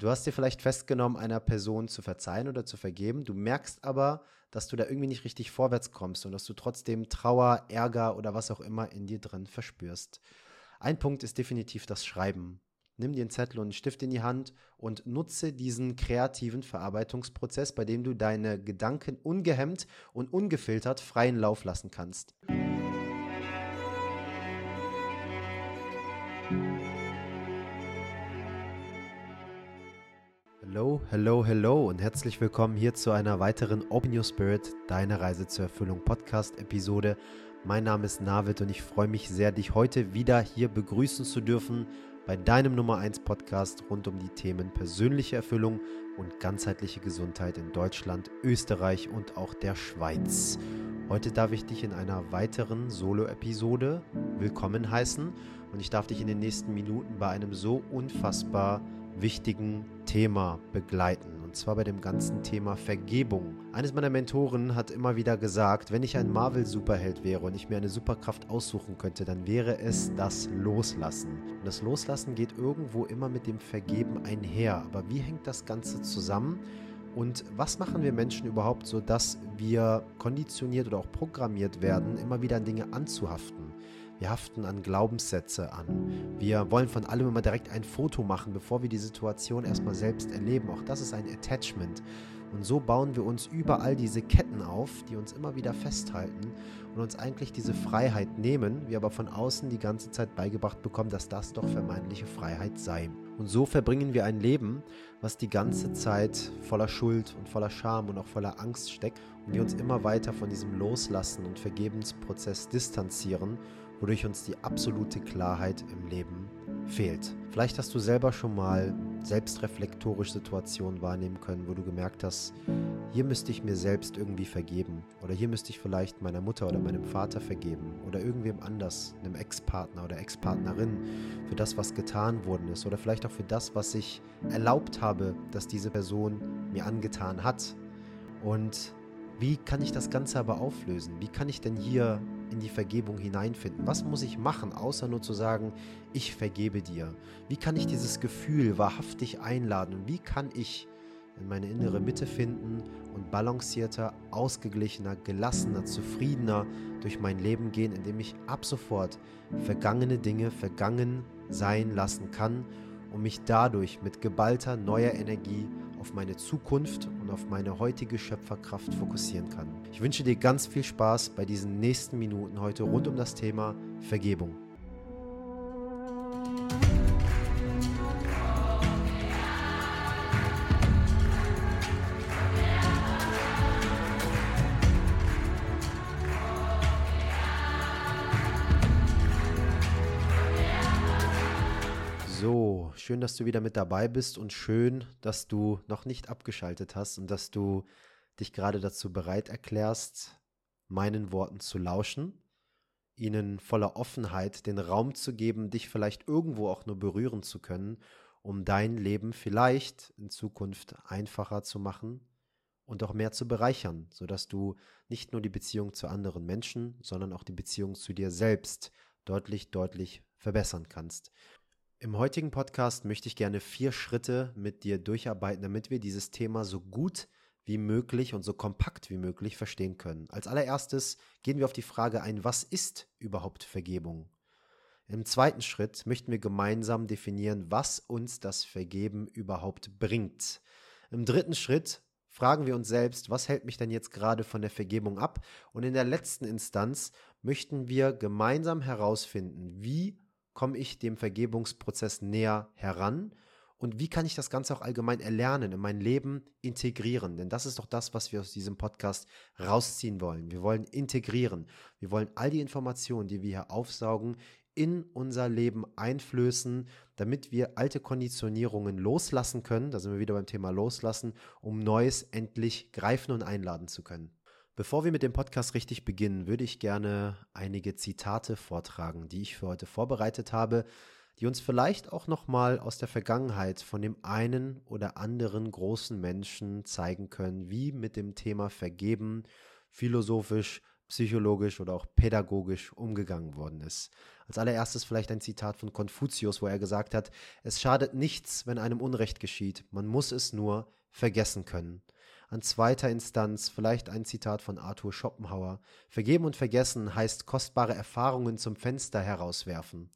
Du hast dir vielleicht festgenommen, einer Person zu verzeihen oder zu vergeben. Du merkst aber, dass du da irgendwie nicht richtig vorwärts kommst und dass du trotzdem Trauer, Ärger oder was auch immer in dir drin verspürst. Ein Punkt ist definitiv das Schreiben. Nimm dir einen Zettel und einen Stift in die Hand und nutze diesen kreativen Verarbeitungsprozess, bei dem du deine Gedanken ungehemmt und ungefiltert freien Lauf lassen kannst. Hello, hello, hello und herzlich willkommen hier zu einer weiteren Open Your Spirit, deine Reise zur Erfüllung Podcast-Episode. Mein Name ist Navid und ich freue mich sehr, dich heute wieder hier begrüßen zu dürfen bei deinem Nummer 1 Podcast rund um die Themen persönliche Erfüllung und ganzheitliche Gesundheit in Deutschland, Österreich und auch der Schweiz. Heute darf ich dich in einer weiteren Solo-Episode willkommen heißen und ich darf dich in den nächsten Minuten bei einem so unfassbar wichtigen Thema begleiten. Und zwar bei dem ganzen Thema Vergebung. Eines meiner Mentoren hat immer wieder gesagt, wenn ich ein Marvel-Superheld wäre und ich mir eine Superkraft aussuchen könnte, dann wäre es das Loslassen. Und das Loslassen geht irgendwo immer mit dem Vergeben einher. Aber wie hängt das Ganze zusammen? Und was machen wir Menschen überhaupt so, dass wir konditioniert oder auch programmiert werden, immer wieder an Dinge anzuhaften? Wir haften an Glaubenssätze an. Wir wollen von allem immer direkt ein Foto machen, bevor wir die Situation erstmal selbst erleben. Auch das ist ein Attachment. Und so bauen wir uns überall diese Ketten auf, die uns immer wieder festhalten und uns eigentlich diese Freiheit nehmen, wir aber von außen die ganze Zeit beigebracht bekommen, dass das doch vermeintliche Freiheit sei. Und so verbringen wir ein Leben, was die ganze Zeit voller Schuld und voller Scham und auch voller Angst steckt und wir uns immer weiter von diesem Loslassen und Vergebensprozess distanzieren wodurch uns die absolute Klarheit im Leben fehlt. Vielleicht hast du selber schon mal selbstreflektorisch Situationen wahrnehmen können, wo du gemerkt hast, hier müsste ich mir selbst irgendwie vergeben oder hier müsste ich vielleicht meiner Mutter oder meinem Vater vergeben oder irgendwem anders, einem Ex-Partner oder Ex-Partnerin für das, was getan worden ist oder vielleicht auch für das, was ich erlaubt habe, dass diese Person mir angetan hat. Und wie kann ich das Ganze aber auflösen? Wie kann ich denn hier in die Vergebung hineinfinden? Was muss ich machen, außer nur zu sagen, ich vergebe dir? Wie kann ich dieses Gefühl wahrhaftig einladen? Wie kann ich in meine innere Mitte finden und balancierter, ausgeglichener, gelassener, zufriedener durch mein Leben gehen, indem ich ab sofort vergangene Dinge vergangen sein lassen kann und mich dadurch mit geballter neuer Energie auf meine Zukunft und auf meine heutige Schöpferkraft fokussieren kann. Ich wünsche dir ganz viel Spaß bei diesen nächsten Minuten heute rund um das Thema Vergebung. Schön, dass du wieder mit dabei bist und schön, dass du noch nicht abgeschaltet hast und dass du dich gerade dazu bereit erklärst, meinen Worten zu lauschen, ihnen voller Offenheit den Raum zu geben, dich vielleicht irgendwo auch nur berühren zu können, um dein Leben vielleicht in Zukunft einfacher zu machen und auch mehr zu bereichern, sodass du nicht nur die Beziehung zu anderen Menschen, sondern auch die Beziehung zu dir selbst deutlich, deutlich verbessern kannst. Im heutigen Podcast möchte ich gerne vier Schritte mit dir durcharbeiten, damit wir dieses Thema so gut wie möglich und so kompakt wie möglich verstehen können. Als allererstes gehen wir auf die Frage ein, was ist überhaupt Vergebung? Im zweiten Schritt möchten wir gemeinsam definieren, was uns das Vergeben überhaupt bringt. Im dritten Schritt fragen wir uns selbst, was hält mich denn jetzt gerade von der Vergebung ab? Und in der letzten Instanz möchten wir gemeinsam herausfinden, wie komme ich dem Vergebungsprozess näher heran und wie kann ich das Ganze auch allgemein erlernen, in mein Leben integrieren? Denn das ist doch das, was wir aus diesem Podcast rausziehen wollen. Wir wollen integrieren. Wir wollen all die Informationen, die wir hier aufsaugen, in unser Leben einflößen, damit wir alte Konditionierungen loslassen können. Da sind wir wieder beim Thema Loslassen, um Neues endlich greifen und einladen zu können. Bevor wir mit dem Podcast richtig beginnen, würde ich gerne einige Zitate vortragen, die ich für heute vorbereitet habe, die uns vielleicht auch nochmal aus der Vergangenheit von dem einen oder anderen großen Menschen zeigen können, wie mit dem Thema Vergeben philosophisch psychologisch oder auch pädagogisch umgegangen worden ist. Als allererstes vielleicht ein Zitat von Konfuzius, wo er gesagt hat, es schadet nichts, wenn einem Unrecht geschieht, man muss es nur vergessen können. An zweiter Instanz vielleicht ein Zitat von Arthur Schopenhauer. Vergeben und vergessen heißt kostbare Erfahrungen zum Fenster herauswerfen.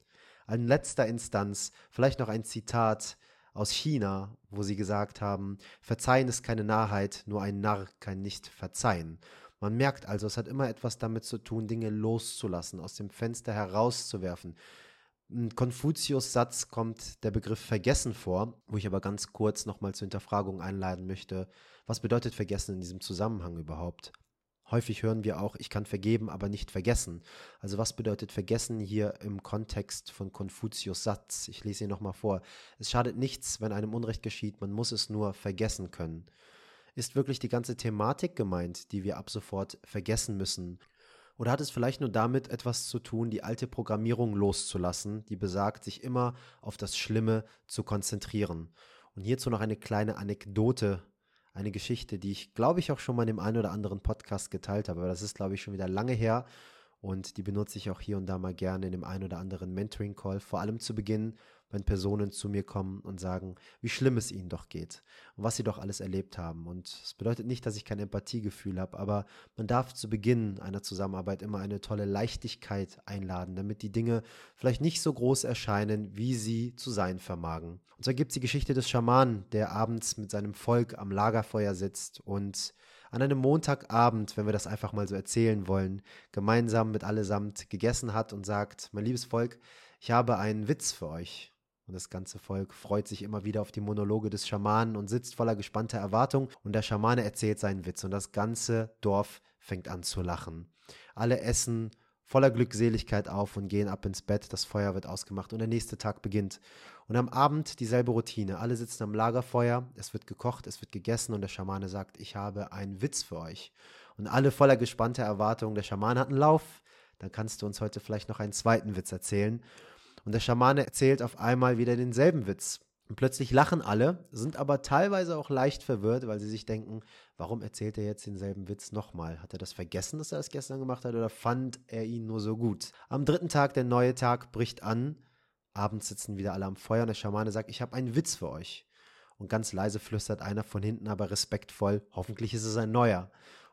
An letzter Instanz vielleicht noch ein Zitat aus China, wo sie gesagt haben, Verzeihen ist keine Narrheit, nur ein Narr kann nicht verzeihen. Man merkt also, es hat immer etwas damit zu tun, Dinge loszulassen, aus dem Fenster herauszuwerfen. In Konfuzius Satz kommt der Begriff Vergessen vor, wo ich aber ganz kurz nochmal zur Hinterfragung einladen möchte. Was bedeutet Vergessen in diesem Zusammenhang überhaupt? Häufig hören wir auch, ich kann vergeben, aber nicht vergessen. Also was bedeutet vergessen hier im Kontext von Konfuzius Satz? Ich lese ihn nochmal vor. Es schadet nichts, wenn einem Unrecht geschieht, man muss es nur vergessen können. Ist wirklich die ganze Thematik gemeint, die wir ab sofort vergessen müssen? Oder hat es vielleicht nur damit etwas zu tun, die alte Programmierung loszulassen, die besagt, sich immer auf das Schlimme zu konzentrieren? Und hierzu noch eine kleine Anekdote eine Geschichte, die ich, glaube ich, auch schon mal in dem einen oder anderen Podcast geteilt habe. Aber das ist, glaube ich, schon wieder lange her. Und die benutze ich auch hier und da mal gerne in dem einen oder anderen Mentoring-Call. Vor allem zu Beginn, wenn Personen zu mir kommen und sagen, wie schlimm es ihnen doch geht und was sie doch alles erlebt haben. Und es bedeutet nicht, dass ich kein Empathiegefühl habe, aber man darf zu Beginn einer Zusammenarbeit immer eine tolle Leichtigkeit einladen, damit die Dinge vielleicht nicht so groß erscheinen, wie sie zu sein vermagen. Und zwar gibt es die Geschichte des Schamanen, der abends mit seinem Volk am Lagerfeuer sitzt und an einem Montagabend, wenn wir das einfach mal so erzählen wollen, gemeinsam mit allesamt gegessen hat und sagt, mein liebes Volk, ich habe einen Witz für euch. Und das ganze Volk freut sich immer wieder auf die Monologe des Schamanen und sitzt voller gespannter Erwartung. Und der Schamane erzählt seinen Witz und das ganze Dorf fängt an zu lachen. Alle essen voller Glückseligkeit auf und gehen ab ins Bett. Das Feuer wird ausgemacht und der nächste Tag beginnt. Und am Abend dieselbe Routine. Alle sitzen am Lagerfeuer, es wird gekocht, es wird gegessen und der Schamane sagt, ich habe einen Witz für euch. Und alle voller gespannter Erwartung. Der Schamane hat einen Lauf. Dann kannst du uns heute vielleicht noch einen zweiten Witz erzählen. Und der Schamane erzählt auf einmal wieder denselben Witz. Und plötzlich lachen alle, sind aber teilweise auch leicht verwirrt, weil sie sich denken, warum erzählt er jetzt denselben Witz nochmal? Hat er das vergessen, dass er das gestern gemacht hat, oder fand er ihn nur so gut? Am dritten Tag, der neue Tag bricht an. Abends sitzen wieder alle am Feuer und der Schamane sagt, ich habe einen Witz für euch. Und ganz leise flüstert einer von hinten, aber respektvoll, hoffentlich ist es ein neuer.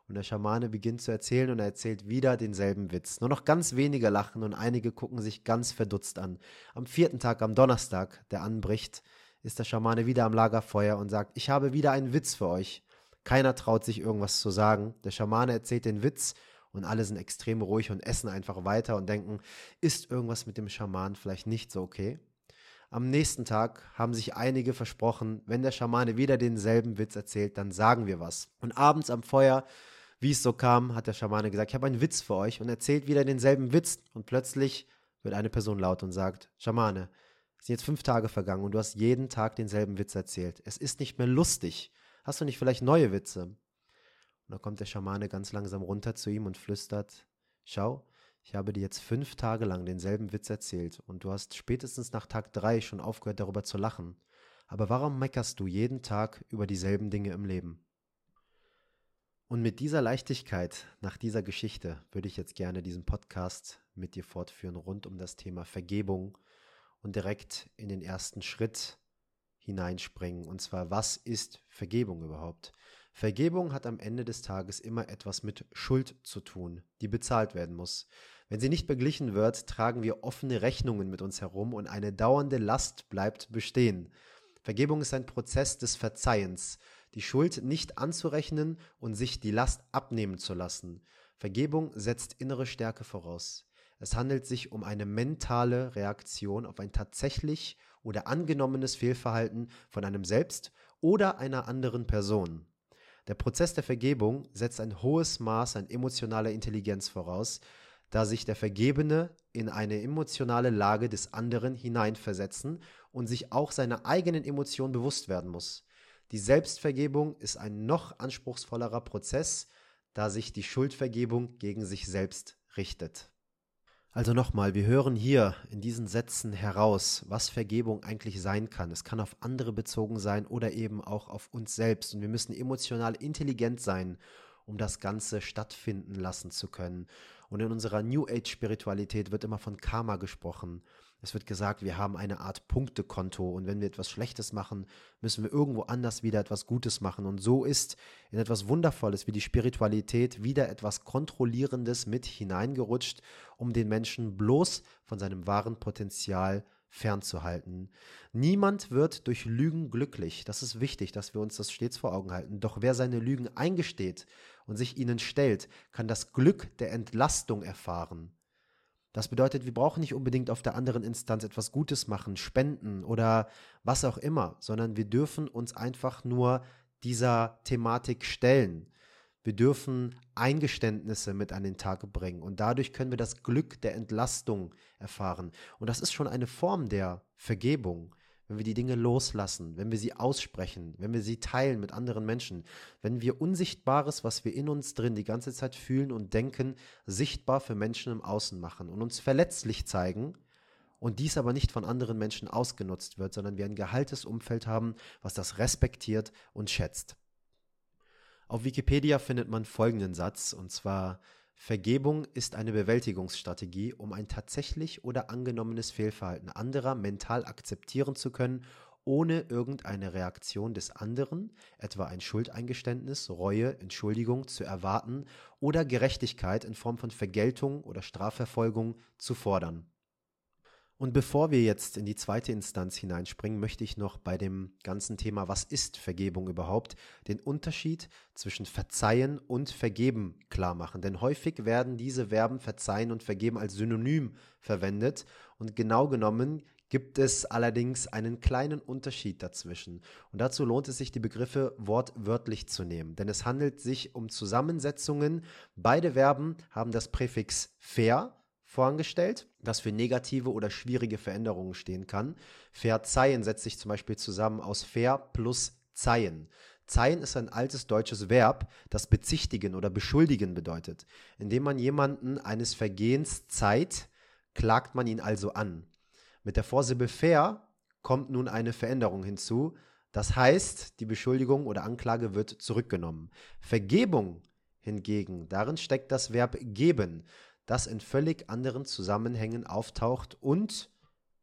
Und der Schamane beginnt zu erzählen und er erzählt wieder denselben Witz. Nur noch ganz wenige lachen und einige gucken sich ganz verdutzt an. Am vierten Tag, am Donnerstag, der anbricht, ist der Schamane wieder am Lagerfeuer und sagt, ich habe wieder einen Witz für euch. Keiner traut sich irgendwas zu sagen. Der Schamane erzählt den Witz und alle sind extrem ruhig und essen einfach weiter und denken, ist irgendwas mit dem Schaman vielleicht nicht so okay? Am nächsten Tag haben sich einige versprochen, wenn der Schamane wieder denselben Witz erzählt, dann sagen wir was. Und abends am Feuer wie es so kam, hat der Schamane gesagt, ich habe einen Witz für euch und erzählt wieder denselben Witz. Und plötzlich wird eine Person laut und sagt, Schamane, es sind jetzt fünf Tage vergangen und du hast jeden Tag denselben Witz erzählt. Es ist nicht mehr lustig. Hast du nicht vielleicht neue Witze? Und dann kommt der Schamane ganz langsam runter zu ihm und flüstert, schau, ich habe dir jetzt fünf Tage lang denselben Witz erzählt und du hast spätestens nach Tag drei schon aufgehört darüber zu lachen. Aber warum meckerst du jeden Tag über dieselben Dinge im Leben? Und mit dieser Leichtigkeit nach dieser Geschichte würde ich jetzt gerne diesen Podcast mit dir fortführen rund um das Thema Vergebung und direkt in den ersten Schritt hineinspringen. Und zwar, was ist Vergebung überhaupt? Vergebung hat am Ende des Tages immer etwas mit Schuld zu tun, die bezahlt werden muss. Wenn sie nicht beglichen wird, tragen wir offene Rechnungen mit uns herum und eine dauernde Last bleibt bestehen. Vergebung ist ein Prozess des Verzeihens die Schuld nicht anzurechnen und sich die Last abnehmen zu lassen. Vergebung setzt innere Stärke voraus. Es handelt sich um eine mentale Reaktion auf ein tatsächlich oder angenommenes Fehlverhalten von einem selbst oder einer anderen Person. Der Prozess der Vergebung setzt ein hohes Maß an emotionaler Intelligenz voraus, da sich der Vergebene in eine emotionale Lage des anderen hineinversetzen und sich auch seiner eigenen Emotionen bewusst werden muss. Die Selbstvergebung ist ein noch anspruchsvollerer Prozess, da sich die Schuldvergebung gegen sich selbst richtet. Also nochmal, wir hören hier in diesen Sätzen heraus, was Vergebung eigentlich sein kann. Es kann auf andere bezogen sein oder eben auch auf uns selbst. Und wir müssen emotional intelligent sein, um das Ganze stattfinden lassen zu können. Und in unserer New Age Spiritualität wird immer von Karma gesprochen. Es wird gesagt, wir haben eine Art Punktekonto und wenn wir etwas Schlechtes machen, müssen wir irgendwo anders wieder etwas Gutes machen. Und so ist in etwas Wundervolles wie die Spiritualität wieder etwas Kontrollierendes mit hineingerutscht, um den Menschen bloß von seinem wahren Potenzial fernzuhalten. Niemand wird durch Lügen glücklich. Das ist wichtig, dass wir uns das stets vor Augen halten. Doch wer seine Lügen eingesteht und sich ihnen stellt, kann das Glück der Entlastung erfahren. Das bedeutet, wir brauchen nicht unbedingt auf der anderen Instanz etwas Gutes machen, spenden oder was auch immer, sondern wir dürfen uns einfach nur dieser Thematik stellen. Wir dürfen Eingeständnisse mit an den Tag bringen und dadurch können wir das Glück der Entlastung erfahren. Und das ist schon eine Form der Vergebung wenn wir die Dinge loslassen, wenn wir sie aussprechen, wenn wir sie teilen mit anderen Menschen, wenn wir Unsichtbares, was wir in uns drin die ganze Zeit fühlen und denken, sichtbar für Menschen im Außen machen und uns verletzlich zeigen und dies aber nicht von anderen Menschen ausgenutzt wird, sondern wir ein gehaltes Umfeld haben, was das respektiert und schätzt. Auf Wikipedia findet man folgenden Satz, und zwar Vergebung ist eine Bewältigungsstrategie, um ein tatsächlich oder angenommenes Fehlverhalten anderer mental akzeptieren zu können, ohne irgendeine Reaktion des anderen, etwa ein Schuldeingeständnis, Reue, Entschuldigung zu erwarten oder Gerechtigkeit in Form von Vergeltung oder Strafverfolgung zu fordern. Und bevor wir jetzt in die zweite Instanz hineinspringen, möchte ich noch bei dem ganzen Thema, was ist Vergebung überhaupt, den Unterschied zwischen verzeihen und vergeben klar machen. Denn häufig werden diese Verben verzeihen und vergeben als Synonym verwendet. Und genau genommen gibt es allerdings einen kleinen Unterschied dazwischen. Und dazu lohnt es sich, die Begriffe wortwörtlich zu nehmen. Denn es handelt sich um Zusammensetzungen. Beide Verben haben das Präfix fair vorangestellt, das für negative oder schwierige Veränderungen stehen kann. Verzeihen setzt sich zum Beispiel zusammen aus fair plus zeihen. Zeihen ist ein altes deutsches Verb, das bezichtigen oder beschuldigen bedeutet. Indem man jemanden eines Vergehens zeiht, klagt man ihn also an. Mit der Vorsilbe fair kommt nun eine Veränderung hinzu. Das heißt, die Beschuldigung oder Anklage wird zurückgenommen. Vergebung hingegen, darin steckt das Verb geben das in völlig anderen Zusammenhängen auftaucht und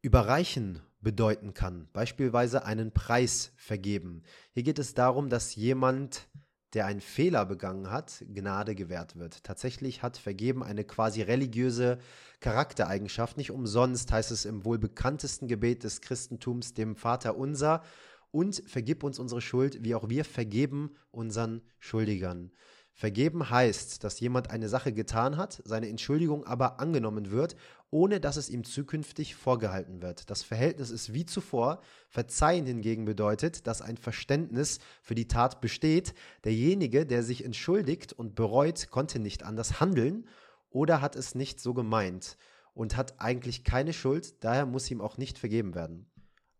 überreichen bedeuten kann, beispielsweise einen Preis vergeben. Hier geht es darum, dass jemand, der einen Fehler begangen hat, Gnade gewährt wird. Tatsächlich hat Vergeben eine quasi religiöse Charaktereigenschaft. Nicht umsonst heißt es im wohl bekanntesten Gebet des Christentums, dem Vater unser, und vergib uns unsere Schuld, wie auch wir vergeben unseren Schuldigern. Vergeben heißt, dass jemand eine Sache getan hat, seine Entschuldigung aber angenommen wird, ohne dass es ihm zukünftig vorgehalten wird. Das Verhältnis ist wie zuvor. Verzeihen hingegen bedeutet, dass ein Verständnis für die Tat besteht. Derjenige, der sich entschuldigt und bereut, konnte nicht anders handeln oder hat es nicht so gemeint und hat eigentlich keine Schuld, daher muss ihm auch nicht vergeben werden.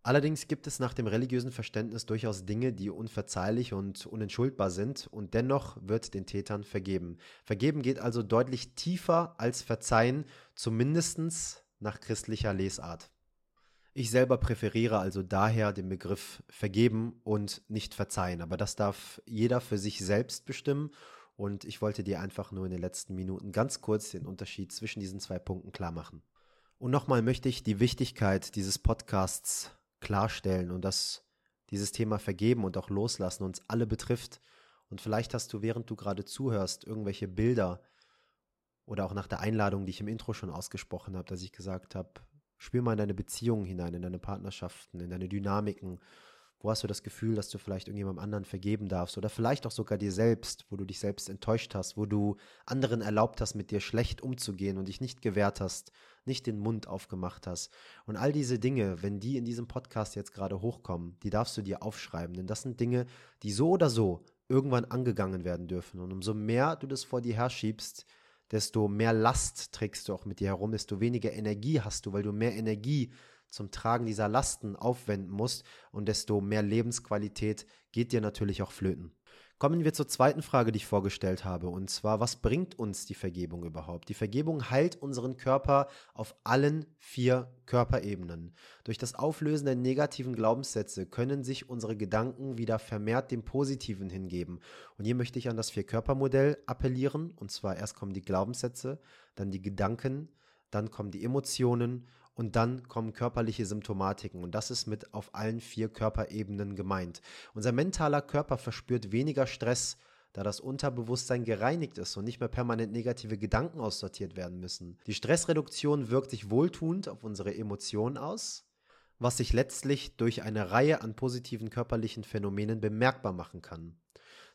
Allerdings gibt es nach dem religiösen Verständnis durchaus Dinge, die unverzeihlich und unentschuldbar sind und dennoch wird den Tätern vergeben. Vergeben geht also deutlich tiefer als Verzeihen, zumindest nach christlicher Lesart. Ich selber präferiere also daher den Begriff vergeben und nicht verzeihen, aber das darf jeder für sich selbst bestimmen und ich wollte dir einfach nur in den letzten Minuten ganz kurz den Unterschied zwischen diesen zwei Punkten klar machen. Und nochmal möchte ich die Wichtigkeit dieses Podcasts klarstellen und dass dieses Thema Vergeben und auch Loslassen uns alle betrifft. Und vielleicht hast du, während du gerade zuhörst, irgendwelche Bilder oder auch nach der Einladung, die ich im Intro schon ausgesprochen habe, dass ich gesagt habe, spür mal in deine Beziehungen hinein, in deine Partnerschaften, in deine Dynamiken. Wo hast du das Gefühl, dass du vielleicht irgendjemandem anderen vergeben darfst oder vielleicht auch sogar dir selbst, wo du dich selbst enttäuscht hast, wo du anderen erlaubt hast, mit dir schlecht umzugehen und dich nicht gewehrt hast nicht den Mund aufgemacht hast. Und all diese Dinge, wenn die in diesem Podcast jetzt gerade hochkommen, die darfst du dir aufschreiben, denn das sind Dinge, die so oder so irgendwann angegangen werden dürfen. Und umso mehr du das vor dir herschiebst, desto mehr Last trägst du auch mit dir herum, desto weniger Energie hast du, weil du mehr Energie zum Tragen dieser Lasten aufwenden musst und desto mehr Lebensqualität geht dir natürlich auch flöten. Kommen wir zur zweiten Frage, die ich vorgestellt habe, und zwar, was bringt uns die Vergebung überhaupt? Die Vergebung heilt unseren Körper auf allen vier Körperebenen. Durch das Auflösen der negativen Glaubenssätze können sich unsere Gedanken wieder vermehrt dem Positiven hingeben. Und hier möchte ich an das Vier-Körper-Modell appellieren, und zwar erst kommen die Glaubenssätze, dann die Gedanken, dann kommen die Emotionen und dann kommen körperliche Symptomatiken. Und das ist mit auf allen vier Körperebenen gemeint. Unser mentaler Körper verspürt weniger Stress, da das Unterbewusstsein gereinigt ist und nicht mehr permanent negative Gedanken aussortiert werden müssen. Die Stressreduktion wirkt sich wohltuend auf unsere Emotionen aus, was sich letztlich durch eine Reihe an positiven körperlichen Phänomenen bemerkbar machen kann.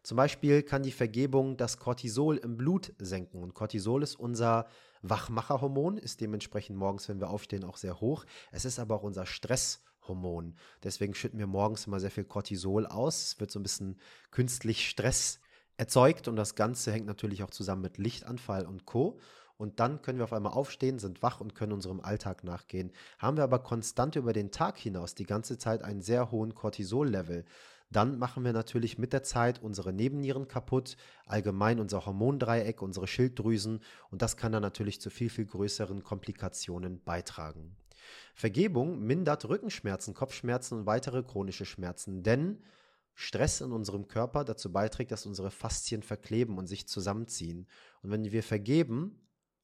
Zum Beispiel kann die Vergebung das Cortisol im Blut senken. Und Cortisol ist unser Wachmacherhormon, ist dementsprechend morgens, wenn wir aufstehen, auch sehr hoch. Es ist aber auch unser Stresshormon. Deswegen schütten wir morgens immer sehr viel Cortisol aus. Es wird so ein bisschen künstlich Stress erzeugt und das Ganze hängt natürlich auch zusammen mit Lichtanfall und Co. Und dann können wir auf einmal aufstehen, sind wach und können unserem Alltag nachgehen. Haben wir aber konstant über den Tag hinaus die ganze Zeit einen sehr hohen Cortisol-Level, dann machen wir natürlich mit der Zeit unsere Nebennieren kaputt, allgemein unser Hormondreieck, unsere Schilddrüsen. Und das kann dann natürlich zu viel, viel größeren Komplikationen beitragen. Vergebung mindert Rückenschmerzen, Kopfschmerzen und weitere chronische Schmerzen, denn Stress in unserem Körper dazu beiträgt, dass unsere Faszien verkleben und sich zusammenziehen. Und wenn wir vergeben,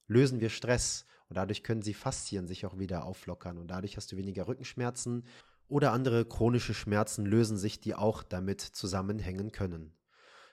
lösen wir Stress. Und dadurch können sie Faszien sich auch wieder auflockern. Und dadurch hast du weniger Rückenschmerzen oder andere chronische Schmerzen lösen sich, die auch damit zusammenhängen können.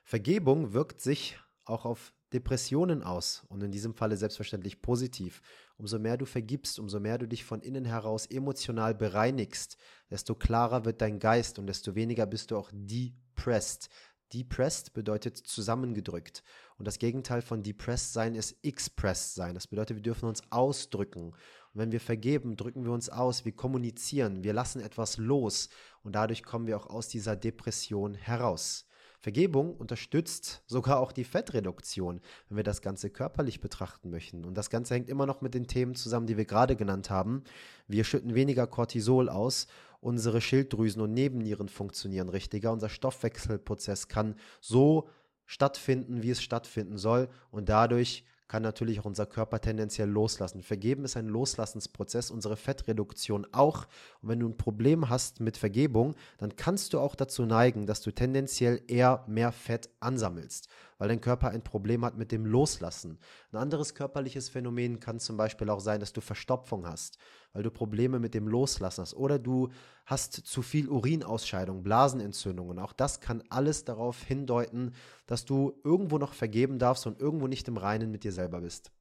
Vergebung wirkt sich auch auf Depressionen aus und in diesem Falle selbstverständlich positiv. Umso mehr du vergibst, umso mehr du dich von innen heraus emotional bereinigst, desto klarer wird dein Geist und desto weniger bist du auch depressed. Depressed bedeutet zusammengedrückt. Und das Gegenteil von depressed sein ist expressed sein. Das bedeutet, wir dürfen uns ausdrücken. Und wenn wir vergeben, drücken wir uns aus, wir kommunizieren, wir lassen etwas los und dadurch kommen wir auch aus dieser Depression heraus. Vergebung unterstützt sogar auch die Fettreduktion, wenn wir das Ganze körperlich betrachten möchten. Und das Ganze hängt immer noch mit den Themen zusammen, die wir gerade genannt haben. Wir schütten weniger Cortisol aus, unsere Schilddrüsen und Nebennieren funktionieren richtiger, unser Stoffwechselprozess kann so stattfinden, wie es stattfinden soll und dadurch kann natürlich auch unser Körper tendenziell loslassen. Vergeben ist ein Loslassensprozess, unsere Fettreduktion auch. Und wenn du ein Problem hast mit Vergebung, dann kannst du auch dazu neigen, dass du tendenziell eher mehr Fett ansammelst weil dein Körper ein Problem hat mit dem Loslassen. Ein anderes körperliches Phänomen kann zum Beispiel auch sein, dass du Verstopfung hast, weil du Probleme mit dem Loslassen hast oder du hast zu viel Urinausscheidung, Blasenentzündungen. Auch das kann alles darauf hindeuten, dass du irgendwo noch vergeben darfst und irgendwo nicht im Reinen mit dir selber bist.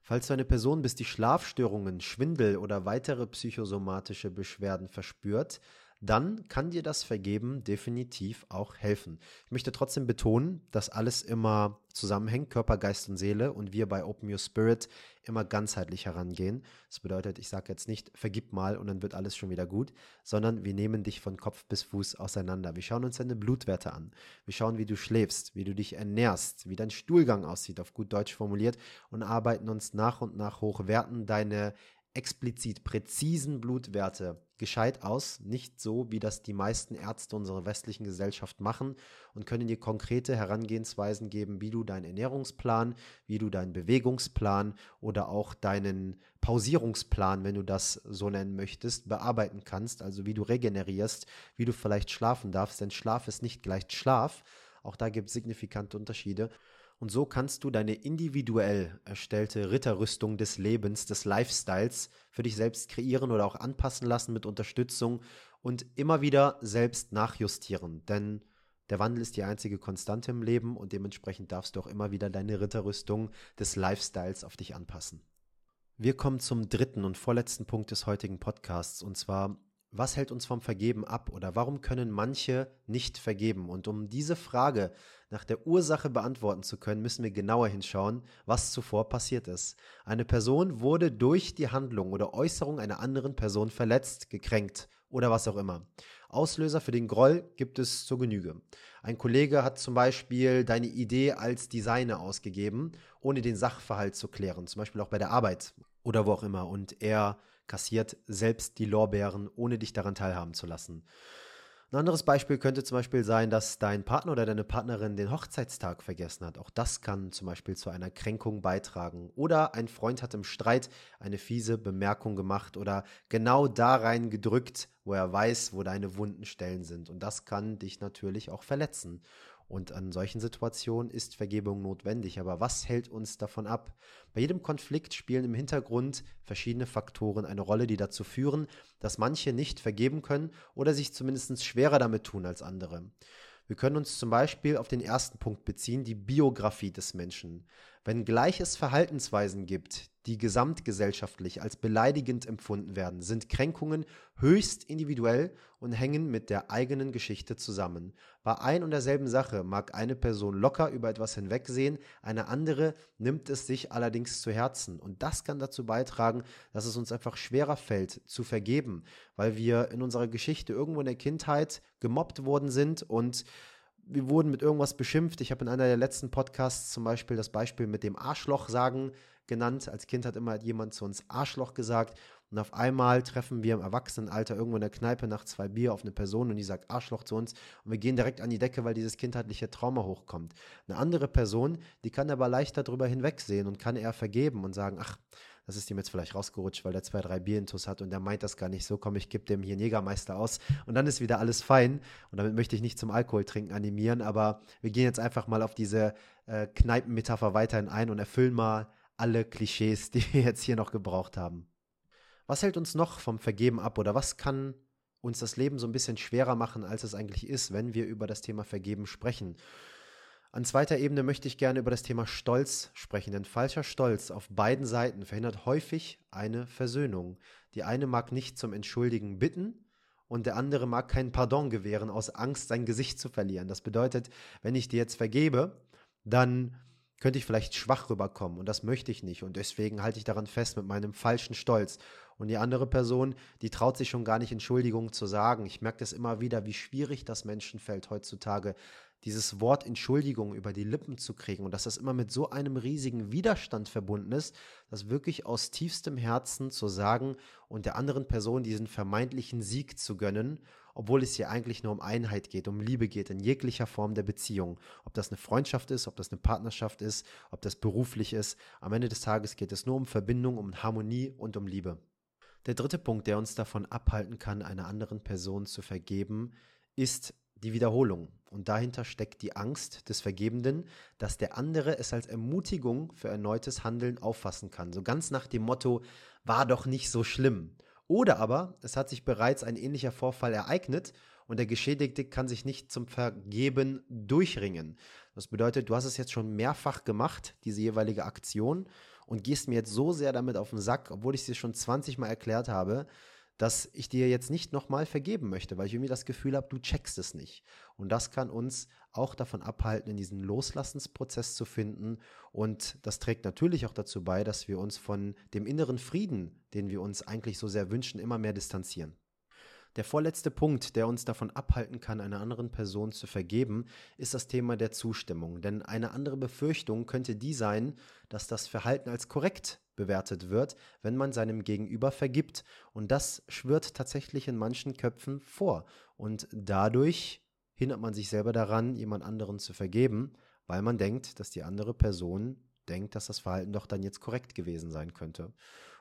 Falls du eine Person bist, die Schlafstörungen, Schwindel oder weitere psychosomatische Beschwerden verspürt, dann kann dir das Vergeben definitiv auch helfen. Ich möchte trotzdem betonen, dass alles immer zusammenhängt, Körper, Geist und Seele und wir bei Open Your Spirit immer ganzheitlich herangehen. Das bedeutet, ich sage jetzt nicht, vergib mal und dann wird alles schon wieder gut, sondern wir nehmen dich von Kopf bis Fuß auseinander. Wir schauen uns deine Blutwerte an. Wir schauen, wie du schläfst, wie du dich ernährst, wie dein Stuhlgang aussieht, auf gut Deutsch formuliert und arbeiten uns nach und nach hoch, werten deine explizit präzisen Blutwerte gescheit aus, nicht so, wie das die meisten Ärzte unserer westlichen Gesellschaft machen und können dir konkrete Herangehensweisen geben, wie du deinen Ernährungsplan, wie du deinen Bewegungsplan oder auch deinen Pausierungsplan, wenn du das so nennen möchtest, bearbeiten kannst, also wie du regenerierst, wie du vielleicht schlafen darfst, denn Schlaf ist nicht gleich Schlaf. Auch da gibt es signifikante Unterschiede. Und so kannst du deine individuell erstellte Ritterrüstung des Lebens, des Lifestyles für dich selbst kreieren oder auch anpassen lassen mit Unterstützung und immer wieder selbst nachjustieren. Denn der Wandel ist die einzige Konstante im Leben und dementsprechend darfst du auch immer wieder deine Ritterrüstung des Lifestyles auf dich anpassen. Wir kommen zum dritten und vorletzten Punkt des heutigen Podcasts und zwar was hält uns vom Vergeben ab oder warum können manche nicht vergeben? Und um diese Frage nach der Ursache beantworten zu können, müssen wir genauer hinschauen, was zuvor passiert ist. Eine Person wurde durch die Handlung oder Äußerung einer anderen Person verletzt, gekränkt oder was auch immer. Auslöser für den Groll gibt es zur Genüge. Ein Kollege hat zum Beispiel deine Idee als Designer ausgegeben, ohne den Sachverhalt zu klären, zum Beispiel auch bei der Arbeit oder wo auch immer. Und er kassiert selbst die Lorbeeren, ohne dich daran teilhaben zu lassen. Ein anderes Beispiel könnte zum Beispiel sein, dass dein Partner oder deine Partnerin den Hochzeitstag vergessen hat. Auch das kann zum Beispiel zu einer Kränkung beitragen. Oder ein Freund hat im Streit eine fiese Bemerkung gemacht oder genau da rein gedrückt, wo er weiß, wo deine wunden Stellen sind. Und das kann dich natürlich auch verletzen. Und an solchen Situationen ist Vergebung notwendig. Aber was hält uns davon ab? Bei jedem Konflikt spielen im Hintergrund verschiedene Faktoren eine Rolle, die dazu führen, dass manche nicht vergeben können oder sich zumindest schwerer damit tun als andere. Wir können uns zum Beispiel auf den ersten Punkt beziehen, die Biografie des Menschen. Wenngleich es Verhaltensweisen gibt, die gesamtgesellschaftlich als beleidigend empfunden werden, sind Kränkungen höchst individuell und hängen mit der eigenen Geschichte zusammen. Bei ein und derselben Sache mag eine Person locker über etwas hinwegsehen, eine andere nimmt es sich allerdings zu Herzen. Und das kann dazu beitragen, dass es uns einfach schwerer fällt zu vergeben, weil wir in unserer Geschichte irgendwo in der Kindheit gemobbt worden sind und wir wurden mit irgendwas beschimpft. Ich habe in einer der letzten Podcasts zum Beispiel das Beispiel mit dem Arschloch sagen genannt. Als Kind hat immer jemand zu uns Arschloch gesagt. Und auf einmal treffen wir im Erwachsenenalter irgendwo in der Kneipe nach zwei Bier auf eine Person und die sagt Arschloch zu uns und wir gehen direkt an die Decke, weil dieses kindheitliche Trauma hochkommt. Eine andere Person, die kann aber leichter darüber hinwegsehen und kann eher vergeben und sagen, ach, das ist ihm jetzt vielleicht rausgerutscht, weil der zwei, drei Bierintus hat und der meint das gar nicht so, komm, ich gebe dem hier einen Jägermeister aus und dann ist wieder alles fein. Und damit möchte ich nicht zum Alkohol trinken animieren, aber wir gehen jetzt einfach mal auf diese äh, Kneipenmetapher weiterhin ein und erfüllen mal alle Klischees, die wir jetzt hier noch gebraucht haben. Was hält uns noch vom Vergeben ab oder was kann uns das Leben so ein bisschen schwerer machen, als es eigentlich ist, wenn wir über das Thema Vergeben sprechen? An zweiter Ebene möchte ich gerne über das Thema Stolz sprechen, denn falscher Stolz auf beiden Seiten verhindert häufig eine Versöhnung. Die eine mag nicht zum Entschuldigen bitten und der andere mag kein Pardon gewähren aus Angst, sein Gesicht zu verlieren. Das bedeutet, wenn ich dir jetzt vergebe, dann könnte ich vielleicht schwach rüberkommen und das möchte ich nicht und deswegen halte ich daran fest mit meinem falschen Stolz. Und die andere Person, die traut sich schon gar nicht Entschuldigung zu sagen. Ich merke das immer wieder, wie schwierig das Menschen fällt heutzutage, dieses Wort Entschuldigung über die Lippen zu kriegen und dass das immer mit so einem riesigen Widerstand verbunden ist, das wirklich aus tiefstem Herzen zu sagen und der anderen Person diesen vermeintlichen Sieg zu gönnen, obwohl es hier eigentlich nur um Einheit geht, um Liebe geht, in jeglicher Form der Beziehung. Ob das eine Freundschaft ist, ob das eine Partnerschaft ist, ob das beruflich ist. Am Ende des Tages geht es nur um Verbindung, um Harmonie und um Liebe. Der dritte Punkt, der uns davon abhalten kann, einer anderen Person zu vergeben, ist die Wiederholung. Und dahinter steckt die Angst des Vergebenden, dass der andere es als Ermutigung für erneutes Handeln auffassen kann. So ganz nach dem Motto, war doch nicht so schlimm. Oder aber es hat sich bereits ein ähnlicher Vorfall ereignet und der Geschädigte kann sich nicht zum Vergeben durchringen. Das bedeutet, du hast es jetzt schon mehrfach gemacht, diese jeweilige Aktion, und gehst mir jetzt so sehr damit auf den Sack, obwohl ich es dir schon 20 Mal erklärt habe, dass ich dir jetzt nicht nochmal vergeben möchte, weil ich irgendwie das Gefühl habe, du checkst es nicht. Und das kann uns auch davon abhalten, in diesen Loslassensprozess zu finden. Und das trägt natürlich auch dazu bei, dass wir uns von dem inneren Frieden, den wir uns eigentlich so sehr wünschen, immer mehr distanzieren. Der vorletzte Punkt, der uns davon abhalten kann, einer anderen Person zu vergeben, ist das Thema der Zustimmung. Denn eine andere Befürchtung könnte die sein, dass das Verhalten als korrekt bewertet wird, wenn man seinem Gegenüber vergibt. Und das schwirrt tatsächlich in manchen Köpfen vor. Und dadurch hindert man sich selber daran, jemand anderen zu vergeben, weil man denkt, dass die andere Person denkt, dass das Verhalten doch dann jetzt korrekt gewesen sein könnte.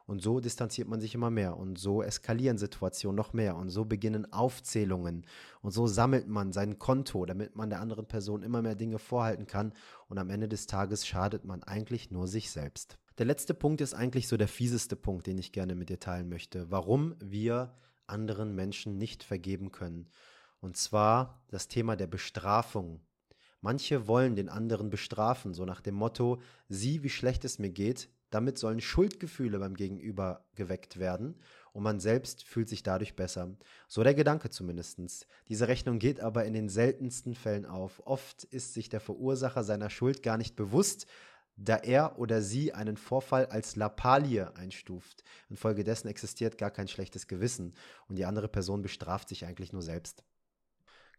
Und so distanziert man sich immer mehr und so eskalieren Situationen noch mehr und so beginnen Aufzählungen und so sammelt man sein Konto, damit man der anderen Person immer mehr Dinge vorhalten kann und am Ende des Tages schadet man eigentlich nur sich selbst. Der letzte Punkt ist eigentlich so der fieseste Punkt, den ich gerne mit dir teilen möchte, warum wir anderen Menschen nicht vergeben können. Und zwar das Thema der Bestrafung. Manche wollen den anderen bestrafen, so nach dem Motto, sieh, wie schlecht es mir geht, damit sollen Schuldgefühle beim Gegenüber geweckt werden und man selbst fühlt sich dadurch besser. So der Gedanke zumindest. Diese Rechnung geht aber in den seltensten Fällen auf. Oft ist sich der Verursacher seiner Schuld gar nicht bewusst, da er oder sie einen Vorfall als Lappalie einstuft. Infolgedessen existiert gar kein schlechtes Gewissen und die andere Person bestraft sich eigentlich nur selbst.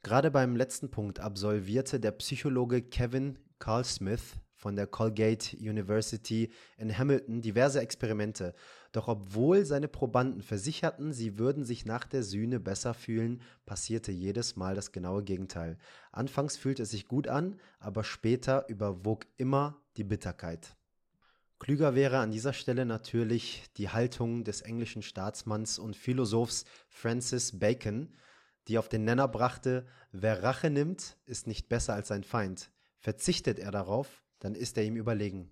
Gerade beim letzten Punkt absolvierte der Psychologe Kevin Carl Smith von der Colgate University in Hamilton diverse Experimente. Doch obwohl seine Probanden versicherten, sie würden sich nach der Sühne besser fühlen, passierte jedes Mal das genaue Gegenteil. Anfangs fühlte es sich gut an, aber später überwog immer die Bitterkeit. Klüger wäre an dieser Stelle natürlich die Haltung des englischen Staatsmanns und Philosophs Francis Bacon, die auf den Nenner brachte, wer Rache nimmt, ist nicht besser als sein Feind. Verzichtet er darauf, dann ist er ihm überlegen.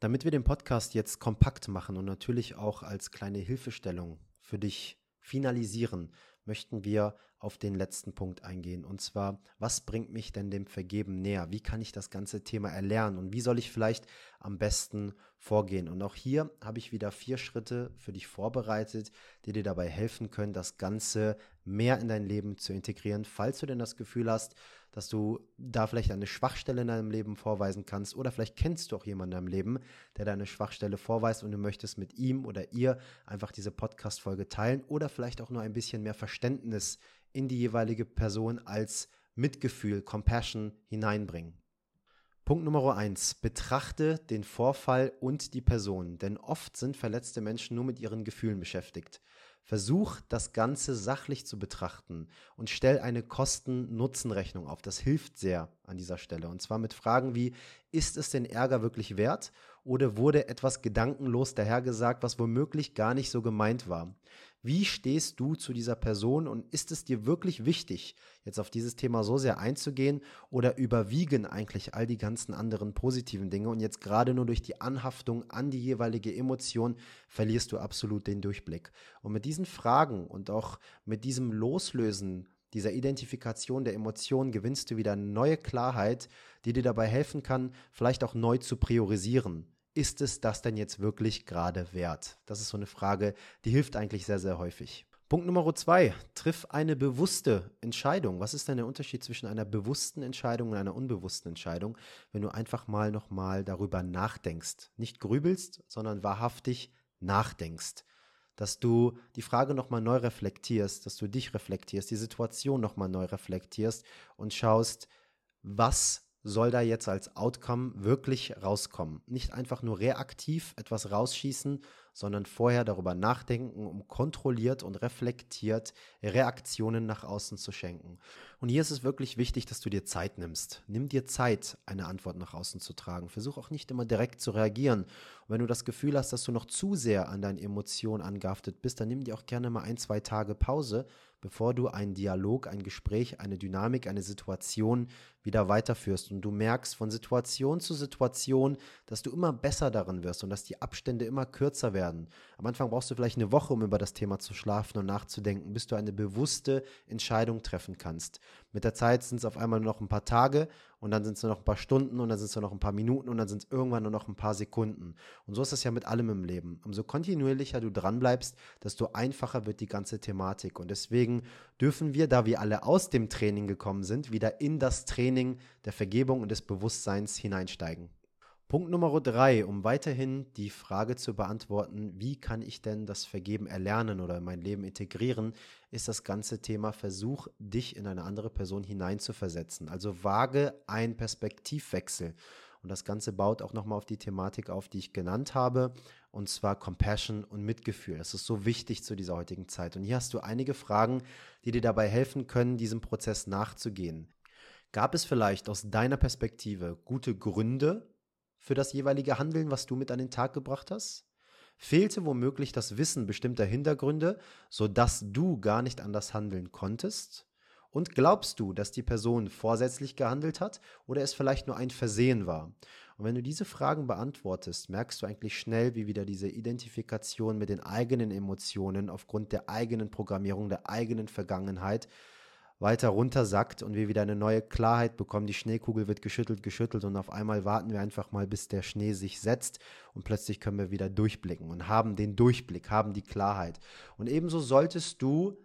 Damit wir den Podcast jetzt kompakt machen und natürlich auch als kleine Hilfestellung für dich finalisieren, möchten wir auf den letzten Punkt eingehen. Und zwar, was bringt mich denn dem Vergeben näher? Wie kann ich das ganze Thema erlernen? Und wie soll ich vielleicht am besten vorgehen? Und auch hier habe ich wieder vier Schritte für dich vorbereitet, die dir dabei helfen können, das Ganze mehr in dein Leben zu integrieren, falls du denn das Gefühl hast, dass du da vielleicht eine Schwachstelle in deinem Leben vorweisen kannst oder vielleicht kennst du auch jemanden in deinem Leben, der deine Schwachstelle vorweist und du möchtest mit ihm oder ihr einfach diese Podcast-Folge teilen oder vielleicht auch nur ein bisschen mehr Verständnis in die jeweilige Person als Mitgefühl, Compassion hineinbringen. Punkt Nummer eins: Betrachte den Vorfall und die Person, denn oft sind verletzte Menschen nur mit ihren Gefühlen beschäftigt. Versuch das Ganze sachlich zu betrachten und stell eine Kosten-Nutzen-Rechnung auf. Das hilft sehr an dieser Stelle. Und zwar mit Fragen wie, ist es den Ärger wirklich wert oder wurde etwas gedankenlos dahergesagt, was womöglich gar nicht so gemeint war? Wie stehst du zu dieser Person und ist es dir wirklich wichtig, jetzt auf dieses Thema so sehr einzugehen oder überwiegen eigentlich all die ganzen anderen positiven Dinge und jetzt gerade nur durch die Anhaftung an die jeweilige Emotion verlierst du absolut den Durchblick. Und mit diesen Fragen und auch mit diesem Loslösen dieser Identifikation der Emotionen gewinnst du wieder neue Klarheit, die dir dabei helfen kann, vielleicht auch neu zu priorisieren ist es das denn jetzt wirklich gerade wert? Das ist so eine Frage, die hilft eigentlich sehr, sehr häufig. Punkt Nummer zwei, triff eine bewusste Entscheidung. Was ist denn der Unterschied zwischen einer bewussten Entscheidung und einer unbewussten Entscheidung, wenn du einfach mal nochmal darüber nachdenkst? Nicht grübelst, sondern wahrhaftig nachdenkst. Dass du die Frage nochmal neu reflektierst, dass du dich reflektierst, die Situation nochmal neu reflektierst und schaust, was soll da jetzt als Outcome wirklich rauskommen. Nicht einfach nur reaktiv etwas rausschießen, sondern vorher darüber nachdenken, um kontrolliert und reflektiert Reaktionen nach außen zu schenken. Und hier ist es wirklich wichtig, dass du dir Zeit nimmst. Nimm dir Zeit, eine Antwort nach außen zu tragen. Versuch auch nicht immer direkt zu reagieren. Und wenn du das Gefühl hast, dass du noch zu sehr an deinen Emotionen angehaftet bist, dann nimm dir auch gerne mal ein, zwei Tage Pause bevor du einen Dialog, ein Gespräch, eine Dynamik, eine Situation wieder weiterführst und du merkst von Situation zu Situation, dass du immer besser darin wirst und dass die Abstände immer kürzer werden. Am Anfang brauchst du vielleicht eine Woche, um über das Thema zu schlafen und nachzudenken, bis du eine bewusste Entscheidung treffen kannst. Mit der Zeit sind es auf einmal nur noch ein paar Tage und dann sind es nur noch ein paar Stunden und dann sind es nur noch ein paar Minuten und dann sind es irgendwann nur noch ein paar Sekunden. Und so ist es ja mit allem im Leben. Umso kontinuierlicher du dranbleibst, desto einfacher wird die ganze Thematik. Und deswegen dürfen wir, da wir alle aus dem Training gekommen sind, wieder in das Training der Vergebung und des Bewusstseins hineinsteigen. Punkt Nummer drei, um weiterhin die Frage zu beantworten, wie kann ich denn das Vergeben erlernen oder in mein Leben integrieren, ist das ganze Thema Versuch, dich in eine andere Person hineinzuversetzen. Also wage ein Perspektivwechsel. Und das Ganze baut auch nochmal auf die Thematik auf, die ich genannt habe, und zwar Compassion und Mitgefühl. Das ist so wichtig zu dieser heutigen Zeit. Und hier hast du einige Fragen, die dir dabei helfen können, diesem Prozess nachzugehen. Gab es vielleicht aus deiner Perspektive gute Gründe, für das jeweilige Handeln, was du mit an den Tag gebracht hast? Fehlte womöglich das Wissen bestimmter Hintergründe, sodass du gar nicht anders handeln konntest? Und glaubst du, dass die Person vorsätzlich gehandelt hat oder es vielleicht nur ein Versehen war? Und wenn du diese Fragen beantwortest, merkst du eigentlich schnell, wie wieder diese Identifikation mit den eigenen Emotionen aufgrund der eigenen Programmierung, der eigenen Vergangenheit weiter runter sackt und wir wieder eine neue Klarheit bekommen. Die Schneekugel wird geschüttelt, geschüttelt und auf einmal warten wir einfach mal, bis der Schnee sich setzt und plötzlich können wir wieder durchblicken und haben den Durchblick, haben die Klarheit. Und ebenso solltest du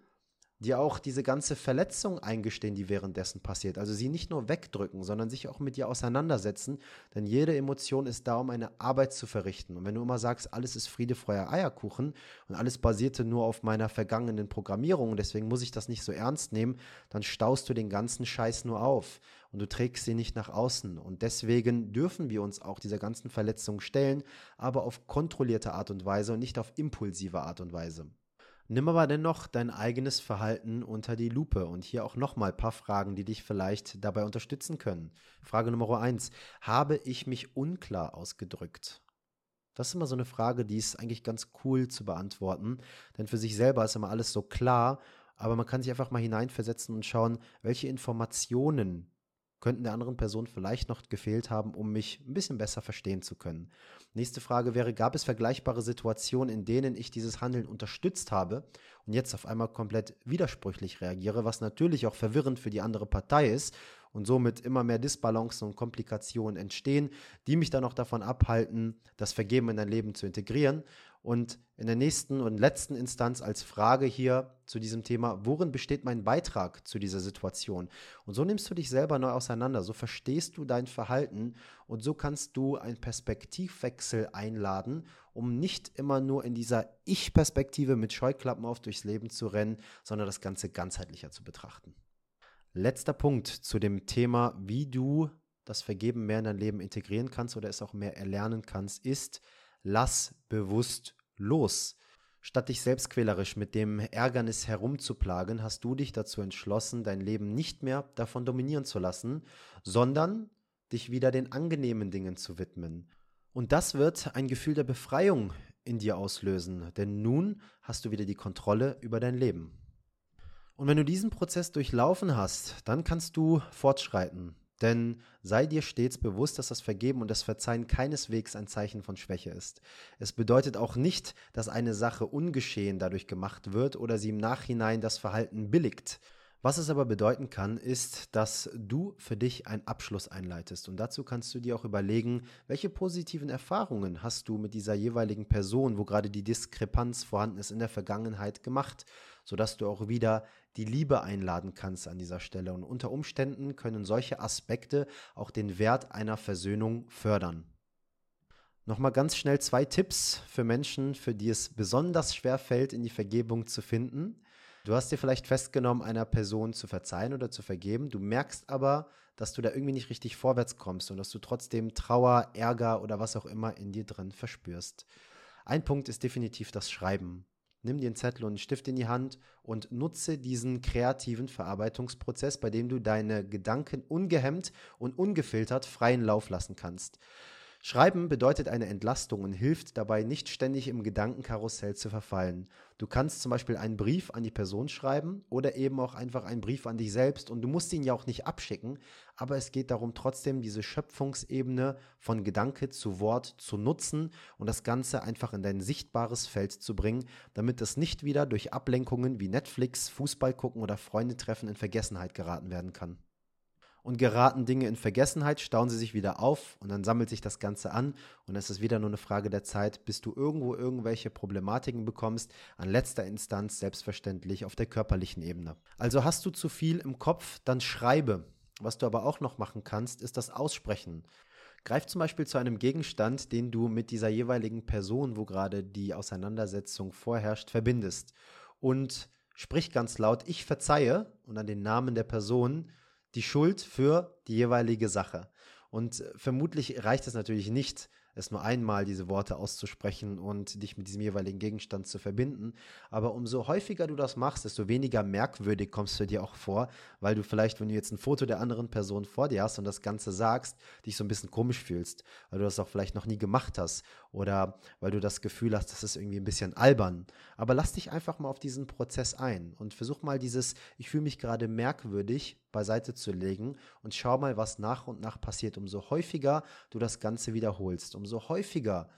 dir auch diese ganze Verletzung eingestehen, die währenddessen passiert. Also sie nicht nur wegdrücken, sondern sich auch mit dir auseinandersetzen. Denn jede Emotion ist da, um eine Arbeit zu verrichten. Und wenn du immer sagst, alles ist Friede, Freude, Eierkuchen und alles basierte nur auf meiner vergangenen Programmierung, deswegen muss ich das nicht so ernst nehmen, dann staust du den ganzen Scheiß nur auf und du trägst sie nicht nach außen. Und deswegen dürfen wir uns auch dieser ganzen Verletzung stellen, aber auf kontrollierte Art und Weise und nicht auf impulsive Art und Weise. Nimm aber dennoch dein eigenes Verhalten unter die Lupe und hier auch nochmal ein paar Fragen, die dich vielleicht dabei unterstützen können. Frage Nummer eins: Habe ich mich unklar ausgedrückt? Das ist immer so eine Frage, die ist eigentlich ganz cool zu beantworten, denn für sich selber ist immer alles so klar, aber man kann sich einfach mal hineinversetzen und schauen, welche Informationen könnten der anderen Person vielleicht noch gefehlt haben, um mich ein bisschen besser verstehen zu können. Nächste Frage wäre, gab es vergleichbare Situationen, in denen ich dieses Handeln unterstützt habe und jetzt auf einmal komplett widersprüchlich reagiere, was natürlich auch verwirrend für die andere Partei ist und somit immer mehr Disbalancen und Komplikationen entstehen, die mich dann auch davon abhalten, das Vergeben in dein Leben zu integrieren und in der nächsten und letzten Instanz als Frage hier zu diesem Thema, worin besteht mein Beitrag zu dieser Situation? Und so nimmst du dich selber neu auseinander, so verstehst du dein Verhalten und so kannst du einen Perspektivwechsel einladen, um nicht immer nur in dieser Ich-Perspektive mit Scheuklappen auf durchs Leben zu rennen, sondern das Ganze ganzheitlicher zu betrachten. Letzter Punkt zu dem Thema, wie du das Vergeben mehr in dein Leben integrieren kannst oder es auch mehr erlernen kannst, ist, lass bewusst los. Statt dich selbstquälerisch mit dem Ärgernis herumzuplagen, hast du dich dazu entschlossen, dein Leben nicht mehr davon dominieren zu lassen, sondern dich wieder den angenehmen Dingen zu widmen. Und das wird ein Gefühl der Befreiung in dir auslösen, denn nun hast du wieder die Kontrolle über dein Leben. Und wenn du diesen Prozess durchlaufen hast, dann kannst du fortschreiten. Denn sei dir stets bewusst, dass das Vergeben und das Verzeihen keineswegs ein Zeichen von Schwäche ist. Es bedeutet auch nicht, dass eine Sache ungeschehen dadurch gemacht wird oder sie im Nachhinein das Verhalten billigt. Was es aber bedeuten kann, ist, dass du für dich einen Abschluss einleitest. Und dazu kannst du dir auch überlegen, welche positiven Erfahrungen hast du mit dieser jeweiligen Person, wo gerade die Diskrepanz vorhanden ist, in der Vergangenheit gemacht, sodass du auch wieder die Liebe einladen kannst an dieser Stelle. Und unter Umständen können solche Aspekte auch den Wert einer Versöhnung fördern. Nochmal ganz schnell zwei Tipps für Menschen, für die es besonders schwer fällt, in die Vergebung zu finden. Du hast dir vielleicht festgenommen, einer Person zu verzeihen oder zu vergeben. Du merkst aber, dass du da irgendwie nicht richtig vorwärts kommst und dass du trotzdem Trauer, Ärger oder was auch immer in dir drin verspürst. Ein Punkt ist definitiv das Schreiben. Nimm dir einen Zettel und einen Stift in die Hand und nutze diesen kreativen Verarbeitungsprozess, bei dem du deine Gedanken ungehemmt und ungefiltert freien Lauf lassen kannst. Schreiben bedeutet eine Entlastung und hilft dabei, nicht ständig im Gedankenkarussell zu verfallen. Du kannst zum Beispiel einen Brief an die Person schreiben oder eben auch einfach einen Brief an dich selbst und du musst ihn ja auch nicht abschicken, aber es geht darum, trotzdem diese Schöpfungsebene von Gedanke zu Wort zu nutzen und das Ganze einfach in dein sichtbares Feld zu bringen, damit es nicht wieder durch Ablenkungen wie Netflix, Fußball gucken oder Freunde treffen in Vergessenheit geraten werden kann und geraten Dinge in Vergessenheit, stauen sie sich wieder auf und dann sammelt sich das Ganze an und es ist wieder nur eine Frage der Zeit, bis du irgendwo irgendwelche Problematiken bekommst, an letzter Instanz selbstverständlich auf der körperlichen Ebene. Also hast du zu viel im Kopf, dann schreibe. Was du aber auch noch machen kannst, ist das Aussprechen. Greif zum Beispiel zu einem Gegenstand, den du mit dieser jeweiligen Person, wo gerade die Auseinandersetzung vorherrscht, verbindest. Und sprich ganz laut, ich verzeihe und an den Namen der Person die Schuld für die jeweilige Sache. Und äh, vermutlich reicht es natürlich nicht, es nur einmal diese Worte auszusprechen und dich mit diesem jeweiligen Gegenstand zu verbinden. Aber umso häufiger du das machst, desto weniger merkwürdig kommst du dir auch vor, weil du vielleicht, wenn du jetzt ein Foto der anderen Person vor dir hast und das Ganze sagst, dich so ein bisschen komisch fühlst, weil du das auch vielleicht noch nie gemacht hast oder weil du das Gefühl hast, das ist irgendwie ein bisschen albern. Aber lass dich einfach mal auf diesen Prozess ein und versuch mal dieses, ich fühle mich gerade merkwürdig, beiseite zu legen und schau mal, was nach und nach passiert. Umso häufiger du das Ganze wiederholst, umso häufiger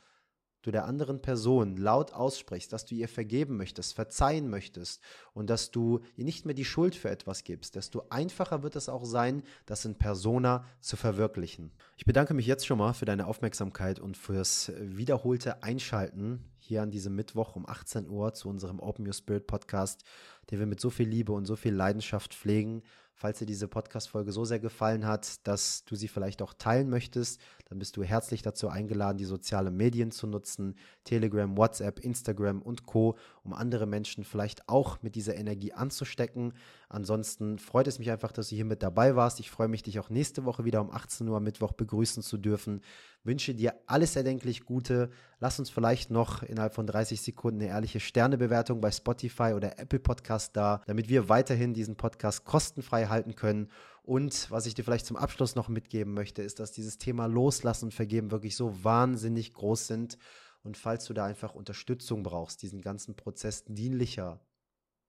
du der anderen Person laut aussprichst, dass du ihr vergeben möchtest, verzeihen möchtest und dass du ihr nicht mehr die Schuld für etwas gibst, desto einfacher wird es auch sein, das in Persona zu verwirklichen. Ich bedanke mich jetzt schon mal für deine Aufmerksamkeit und fürs wiederholte Einschalten hier an diesem Mittwoch um 18 Uhr zu unserem Open Your Spirit Podcast, den wir mit so viel Liebe und so viel Leidenschaft pflegen. Falls dir diese Podcast-Folge so sehr gefallen hat, dass du sie vielleicht auch teilen möchtest, dann bist du herzlich dazu eingeladen, die sozialen Medien zu nutzen, Telegram, WhatsApp, Instagram und Co., um andere Menschen vielleicht auch mit dieser Energie anzustecken. Ansonsten freut es mich einfach, dass du hier mit dabei warst. Ich freue mich, dich auch nächste Woche wieder um 18 Uhr Mittwoch begrüßen zu dürfen. Wünsche dir alles erdenklich Gute. Lass uns vielleicht noch innerhalb von 30 Sekunden eine ehrliche Sternebewertung bei Spotify oder Apple Podcast da, damit wir weiterhin diesen Podcast kostenfrei halten können. Und was ich dir vielleicht zum Abschluss noch mitgeben möchte, ist, dass dieses Thema Loslassen und Vergeben wirklich so wahnsinnig groß sind. Und falls du da einfach Unterstützung brauchst, diesen ganzen Prozess dienlicher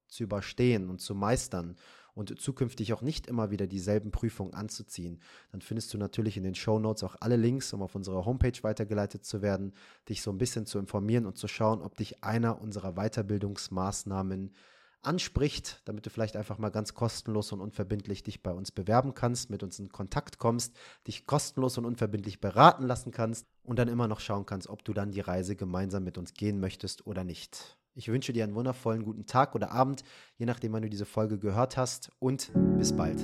zu überstehen und zu meistern und zukünftig auch nicht immer wieder dieselben Prüfungen anzuziehen, dann findest du natürlich in den Show Notes auch alle Links, um auf unsere Homepage weitergeleitet zu werden, dich so ein bisschen zu informieren und zu schauen, ob dich einer unserer Weiterbildungsmaßnahmen anspricht, damit du vielleicht einfach mal ganz kostenlos und unverbindlich dich bei uns bewerben kannst, mit uns in Kontakt kommst, dich kostenlos und unverbindlich beraten lassen kannst und dann immer noch schauen kannst, ob du dann die Reise gemeinsam mit uns gehen möchtest oder nicht. Ich wünsche dir einen wundervollen guten Tag oder Abend, je nachdem, wann du diese Folge gehört hast und bis bald.